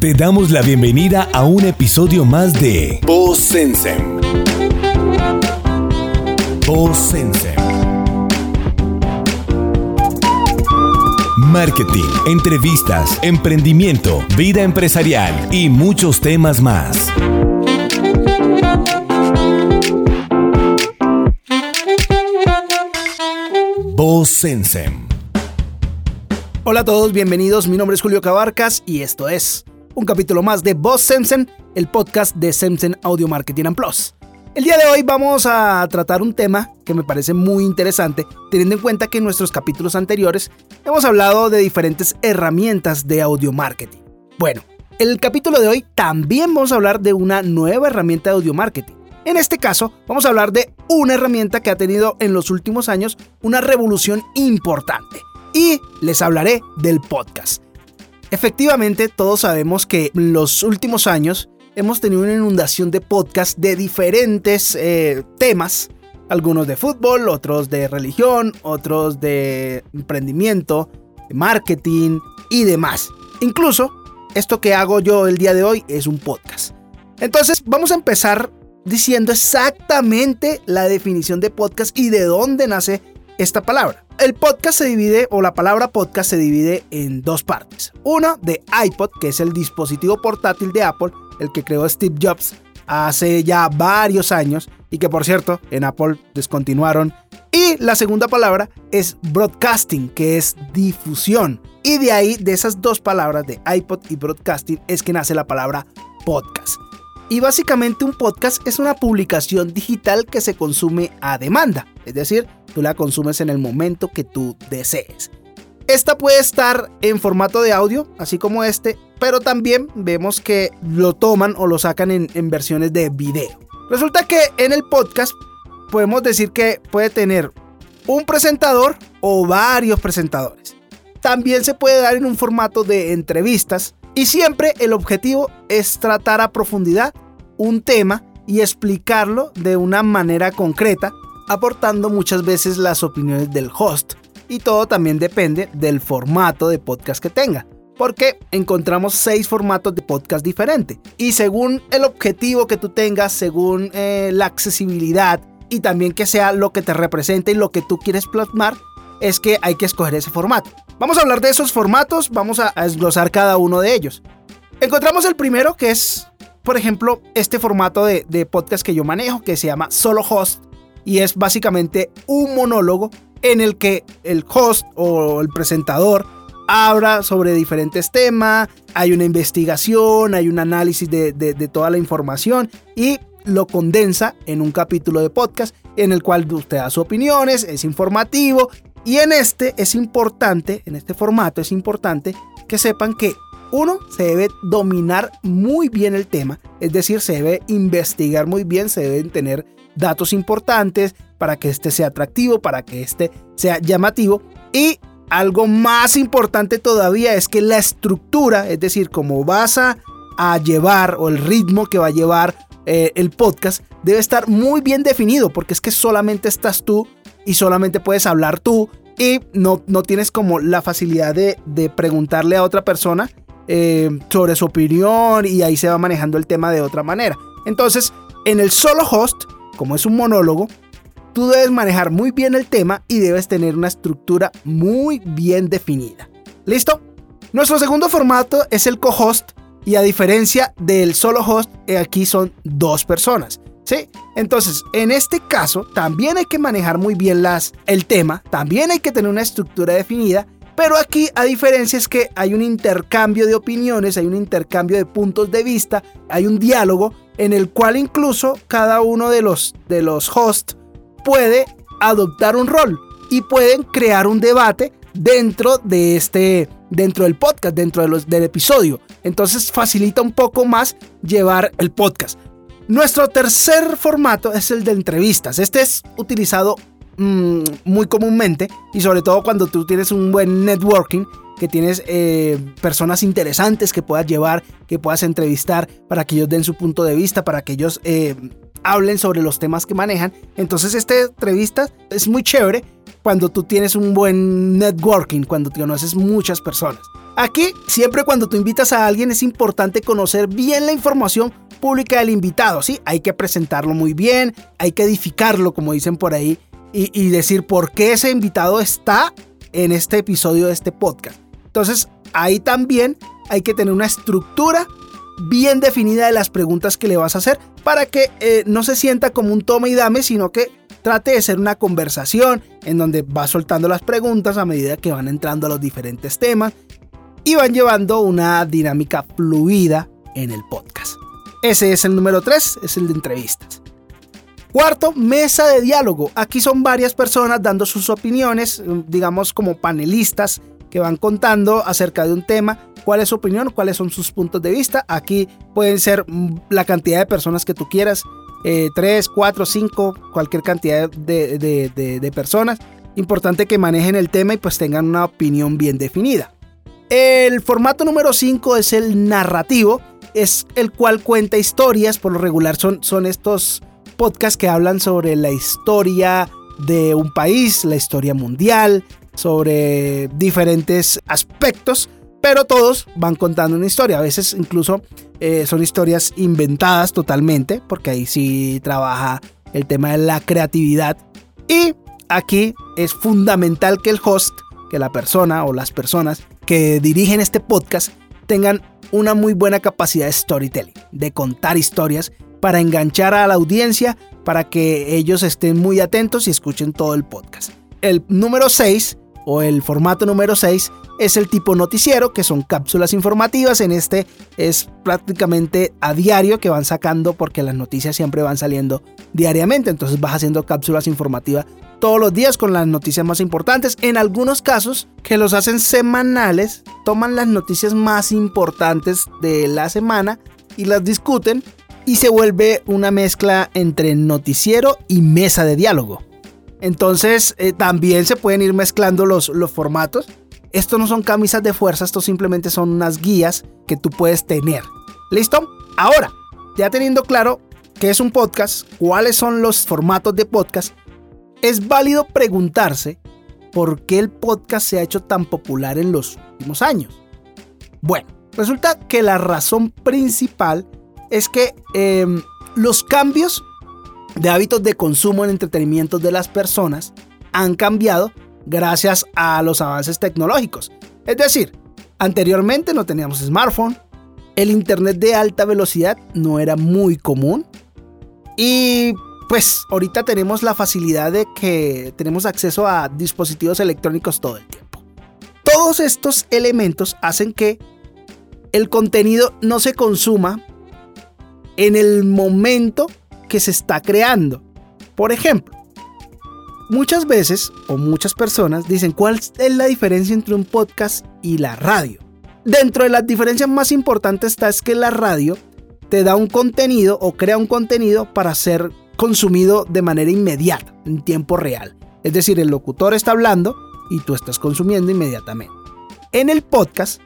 Te damos la bienvenida a un episodio más de Voz Sensem. Marketing, entrevistas, emprendimiento, vida empresarial y muchos temas más. Voz. Hola a todos, bienvenidos. Mi nombre es Julio Cabarcas y esto es un capítulo más de Voz Semsen, el podcast de Semsen Audio Marketing and Plus. El día de hoy vamos a tratar un tema que me parece muy interesante, teniendo en cuenta que en nuestros capítulos anteriores hemos hablado de diferentes herramientas de audio marketing. Bueno, el capítulo de hoy también vamos a hablar de una nueva herramienta de audio marketing. En este caso, vamos a hablar de una herramienta que ha tenido en los últimos años una revolución importante. Y les hablaré del podcast. Efectivamente, todos sabemos que en los últimos años hemos tenido una inundación de podcasts de diferentes eh, temas, algunos de fútbol, otros de religión, otros de emprendimiento, de marketing y demás. Incluso esto que hago yo el día de hoy es un podcast. Entonces vamos a empezar diciendo exactamente la definición de podcast y de dónde nace esta palabra. El podcast se divide, o la palabra podcast se divide en dos partes. Una de iPod, que es el dispositivo portátil de Apple, el que creó Steve Jobs hace ya varios años y que por cierto en Apple descontinuaron. Y la segunda palabra es broadcasting, que es difusión. Y de ahí, de esas dos palabras de iPod y broadcasting, es que nace la palabra podcast. Y básicamente un podcast es una publicación digital que se consume a demanda, es decir, tú la consumes en el momento que tú desees. Esta puede estar en formato de audio, así como este, pero también vemos que lo toman o lo sacan en, en versiones de video. Resulta que en el podcast podemos decir que puede tener un presentador o varios presentadores. También se puede dar en un formato de entrevistas y siempre el objetivo es tratar a profundidad un tema y explicarlo de una manera concreta, aportando muchas veces las opiniones del host. Y todo también depende del formato de podcast que tenga. Porque encontramos seis formatos de podcast diferentes. Y según el objetivo que tú tengas, según eh, la accesibilidad y también que sea lo que te representa y lo que tú quieres plasmar, es que hay que escoger ese formato. Vamos a hablar de esos formatos, vamos a, desglosar cada uno de ellos. Encontramos el primero que es, por ejemplo, este formato de podcast que yo manejo que se llama Solo Host y es básicamente un monólogo en el que el host o el presentador habla sobre diferentes temas, hay una investigación, hay un análisis de, de, toda la información y lo condensa en un capítulo de podcast en el cual usted da sus opiniones, es informativo y en este es importante, en este formato es importante que sepan que uno se debe dominar muy bien el tema, es decir, se debe investigar muy bien, se deben tener datos importantes para que este sea atractivo, para que este sea llamativo y algo más importante todavía es que la estructura, es decir, cómo vas a, llevar o el ritmo que va a llevar eh, el podcast debe estar muy bien definido porque es que solamente estás tú y solamente puedes hablar tú y no, no tienes como la facilidad de, de preguntarle a otra persona eh, sobre su opinión y ahí se va manejando el tema de otra manera. Entonces, en el solo host, como es un monólogo, tú debes manejar muy bien el tema y debes tener una estructura muy bien definida. ¿Listo? Nuestro segundo formato es el co-host y a diferencia del solo host, eh, aquí son dos personas. ¿Sí? Entonces, en este caso, también hay que manejar muy bien las, el tema, también hay que tener una estructura definida, pero aquí, a diferencia, es que hay un intercambio de opiniones, hay un intercambio de puntos de vista, hay un diálogo en el cual incluso cada uno de los, de los hosts puede adoptar un rol y pueden crear un debate dentro de este dentro del podcast, dentro de los, del episodio. Entonces facilita un poco más llevar el podcast. Nuestro tercer formato es el de entrevistas. Este es utilizado mmm, muy comúnmente y sobre todo cuando tú tienes un buen networking, que tienes eh, personas interesantes que puedas llevar, que puedas entrevistar para que ellos den su punto de vista, para que ellos eh, hablen sobre los temas que manejan. Entonces esta entrevista es muy chévere cuando tú tienes un buen networking, cuando te conoces muchas personas. Aquí, siempre cuando tú invitas a alguien es importante conocer bien la información pública del invitado, ¿sí? Hay que presentarlo muy bien, hay que edificarlo, como dicen por ahí, y, y decir por qué ese invitado está en este episodio de este podcast. Entonces, ahí también hay que tener una estructura bien definida de las preguntas que le vas a hacer para que eh, no se sienta como un toma y dame, sino que trate de ser una conversación en donde va soltando las preguntas a medida que van entrando a los diferentes temas y van llevando una dinámica fluida en el podcast. Ese es el número 3, es el de entrevistas. Cuarto, mesa de diálogo. Aquí son varias personas dando sus opiniones, digamos como panelistas que van contando acerca de un tema, cuál es su opinión, cuáles son sus puntos de vista. Aquí pueden ser la cantidad de personas que tú quieras, eh, 3, 4, 5, cualquier cantidad de, de personas. Importante que manejen el tema y pues tengan una opinión bien definida. El formato número 5 es el narrativo, es el cual cuenta historias, por lo regular son, son estos podcasts que hablan sobre la historia de un país, la historia mundial, sobre diferentes aspectos, pero todos van contando una historia. A veces incluso eh, son historias inventadas totalmente, porque ahí sí trabaja el tema de la creatividad. Y aquí es fundamental que el host, que la persona o las personas que dirigen este podcast tengan una muy buena capacidad de storytelling, de contar historias para enganchar a la audiencia, para que ellos estén muy atentos y escuchen todo el podcast. El número 6 o el formato número 6 es el tipo noticiero, que son cápsulas informativas. En este es prácticamente a diario que van sacando porque las noticias siempre van saliendo diariamente. Entonces vas haciendo cápsulas informativas todos los días con las noticias más importantes. En algunos casos que los hacen semanales, toman las noticias más importantes de la semana y las discuten y se vuelve una mezcla entre noticiero y mesa de diálogo. Entonces eh, también se pueden ir mezclando los, los formatos. Esto no son camisas de fuerza, esto simplemente son unas guías que tú puedes tener. ¿Listo? Ahora, ya teniendo claro qué es un podcast, cuáles son los formatos de podcast, es válido preguntarse por qué el podcast se ha hecho tan popular en los últimos años. Bueno, resulta que la razón principal es que em, los cambios de hábitos de consumo en entretenimiento de las personas han cambiado gracias a los avances tecnológicos. Es decir, anteriormente no teníamos smartphone, el internet de alta velocidad no era muy común y pues ahorita tenemos la facilidad de que tenemos acceso a dispositivos electrónicos todo el tiempo. Todos estos elementos hacen que el contenido no se consuma en el momento que se está creando. Por ejemplo, muchas veces o muchas personas dicen cuál es la diferencia entre un podcast y la radio. Dentro de las diferencias más importantes está es que la radio te da un contenido o crea un contenido para ser consumido de manera inmediata, en tiempo real. Es decir, el locutor está hablando y tú estás consumiendo inmediatamente. En el podcast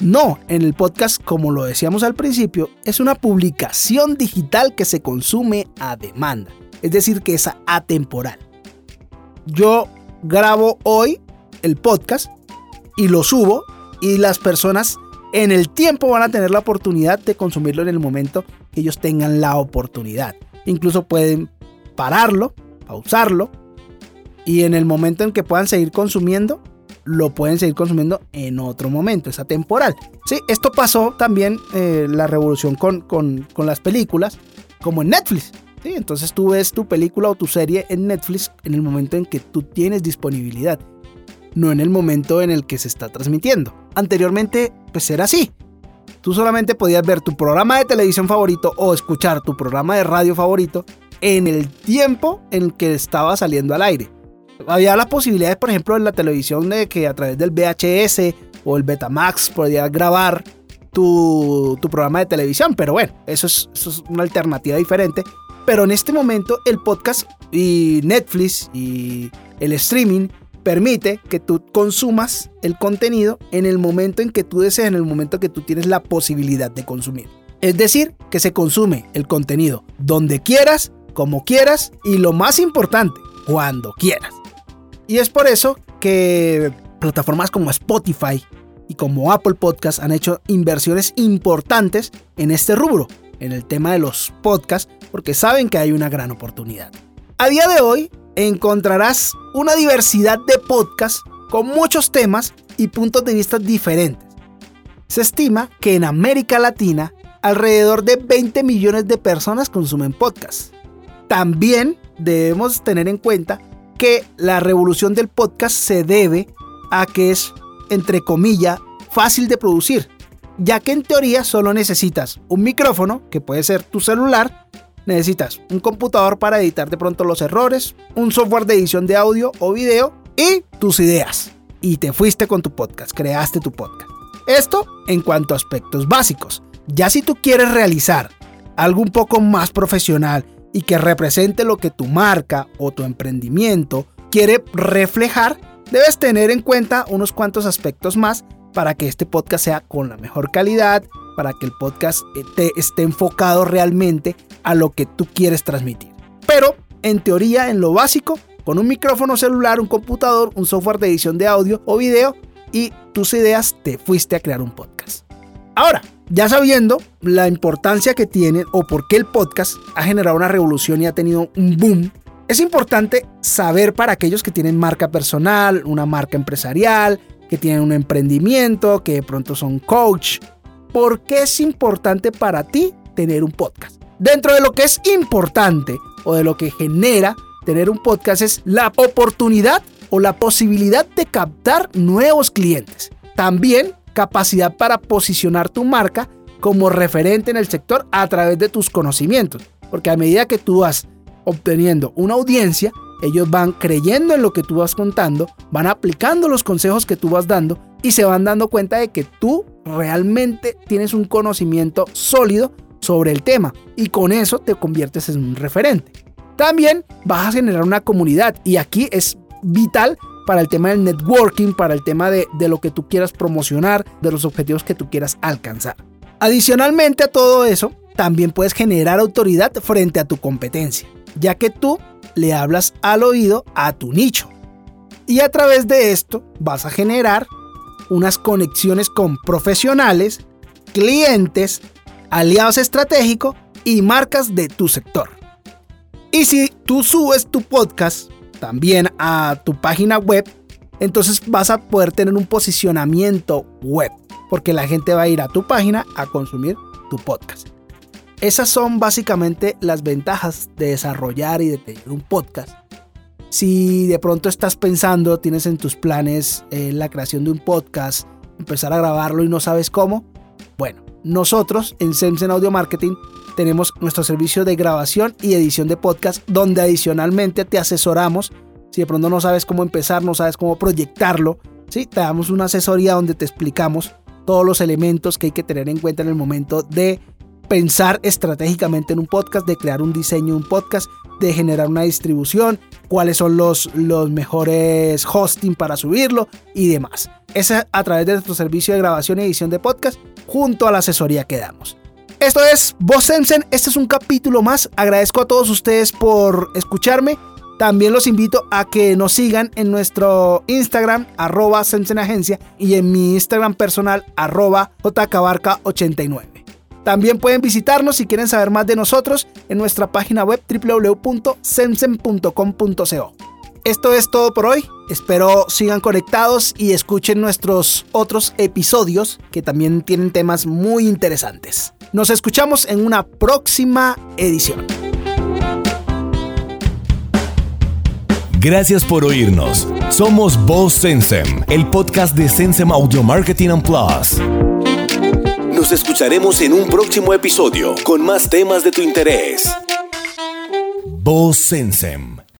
no, en el podcast, como lo decíamos al principio, es una publicación digital que se consume a demanda, es decir, que es atemporal. Yo grabo hoy el podcast y lo subo y las personas en el tiempo van a tener la oportunidad de consumirlo en el momento que ellos tengan la oportunidad. Incluso pueden pararlo, pausarlo y en el momento en que puedan seguir consumiendo, lo pueden seguir consumiendo en otro momento, es atemporal. Sí, esto pasó también eh, la revolución con, con, con, las películas, como en Netflix. ¿sí? Entonces tú ves tu película o tu serie en Netflix en el momento en que tú tienes disponibilidad, no en el momento en el que se está transmitiendo. Anteriormente, pues era así. Tú solamente podías ver tu programa de televisión favorito o escuchar tu programa de radio favorito en el tiempo en que estaba saliendo al aire había las posibilidades, por ejemplo, en la televisión de que a través del VHS o el Betamax podías grabar tu, programa de televisión, pero bueno, eso es, una alternativa diferente. Pero en este momento el podcast y Netflix y el streaming permite que tú consumas el contenido en el momento en que tú deseas, en el momento que tú tienes la posibilidad de consumir. Es decir, que se consume el contenido donde quieras, como quieras y lo más importante, cuando quieras. Y es por eso que plataformas como Spotify y como Apple Podcast han hecho inversiones importantes en este rubro, en el tema de los podcasts, porque saben que hay una gran oportunidad. A día de hoy encontrarás una diversidad de podcasts con muchos temas y puntos de vista diferentes. Se estima que en América Latina alrededor de 20 millones de personas consumen podcasts. También debemos tener en cuenta que la revolución del podcast se debe a que es, entre comillas, fácil de producir, ya que en teoría solo necesitas un micrófono, que puede ser tu celular, necesitas un computador para editar de pronto los errores, un software de edición de audio o video y tus ideas. Y te fuiste con tu podcast, creaste tu podcast. Esto en cuanto a aspectos básicos. Ya si tú quieres realizar algo un poco más profesional y que represente lo que tu marca o tu emprendimiento quiere reflejar, debes tener en cuenta unos cuantos aspectos más para que este podcast sea con la mejor calidad, para que el podcast te esté enfocado realmente a lo que tú quieres transmitir. Pero en teoría, en lo básico, con un micrófono celular, un computador, un software de edición de audio o video y tus ideas te fuiste a crear un podcast. Ahora, ya sabiendo la importancia que tiene o por qué el podcast ha generado una revolución y ha tenido un boom, es importante saber para aquellos que tienen marca personal, una marca empresarial, que tienen un emprendimiento, que de pronto son coach, ¿por qué es importante para ti tener un podcast? Dentro de lo que es importante o de lo que genera tener un podcast es la oportunidad o la posibilidad de captar nuevos clientes. También capacidad para posicionar tu marca como referente en el sector a través de tus conocimientos. Porque a medida que tú vas obteniendo una audiencia, ellos van creyendo en lo que tú vas contando, van aplicando los consejos que tú vas dando y se van dando cuenta de que tú realmente tienes un conocimiento sólido sobre el tema y con eso te conviertes en un referente. También vas a generar una comunidad y aquí es vital para el tema del networking, para el tema de, lo que tú quieras promocionar, de los objetivos que tú quieras alcanzar. Adicionalmente a todo eso, también puedes generar autoridad frente a tu competencia, ya que tú le hablas al oído a tu nicho. Y a través de esto vas a generar unas conexiones con profesionales, clientes, aliados estratégicos y marcas de tu sector. Y si tú subes tu podcast también a tu página web, entonces vas a poder tener un posicionamiento web, porque la gente va a ir a tu página a consumir tu podcast. Esas son básicamente las ventajas de desarrollar y de tener un podcast. Si de pronto estás pensando, tienes en tus planes eh, la creación de un podcast, empezar a grabarlo y no sabes cómo, bueno, nosotros en Semsen Audio Marketing tenemos nuestro servicio de grabación y edición de podcast donde adicionalmente te asesoramos si de pronto no sabes cómo empezar, no sabes cómo proyectarlo, ¿sí? te damos una asesoría donde te explicamos todos los elementos que hay que tener en cuenta en el momento de pensar estratégicamente en un podcast, de crear un diseño de un podcast, de generar una distribución, cuáles son los, los mejores hosting para subirlo y demás. Es a través de nuestro servicio de grabación y edición de podcast junto a la asesoría que damos. Esto es Voz Sensen, este es un capítulo más. Agradezco a todos ustedes por escucharme. También los invito a que nos sigan en nuestro Instagram, arroba Agencia, y en mi Instagram personal, arroba jcabarca89. También pueden visitarnos si quieren saber más de nosotros en nuestra página web www.sensen.com.co. Esto es todo por hoy. Espero sigan conectados y escuchen nuestros otros episodios que también tienen temas muy interesantes. Nos escuchamos en una próxima edición. Gracias por oírnos. Somos Voz Sensem, el podcast de Sensem Audio Marketing and Plus. Nos escucharemos en un próximo episodio con más temas de tu interés. Voz.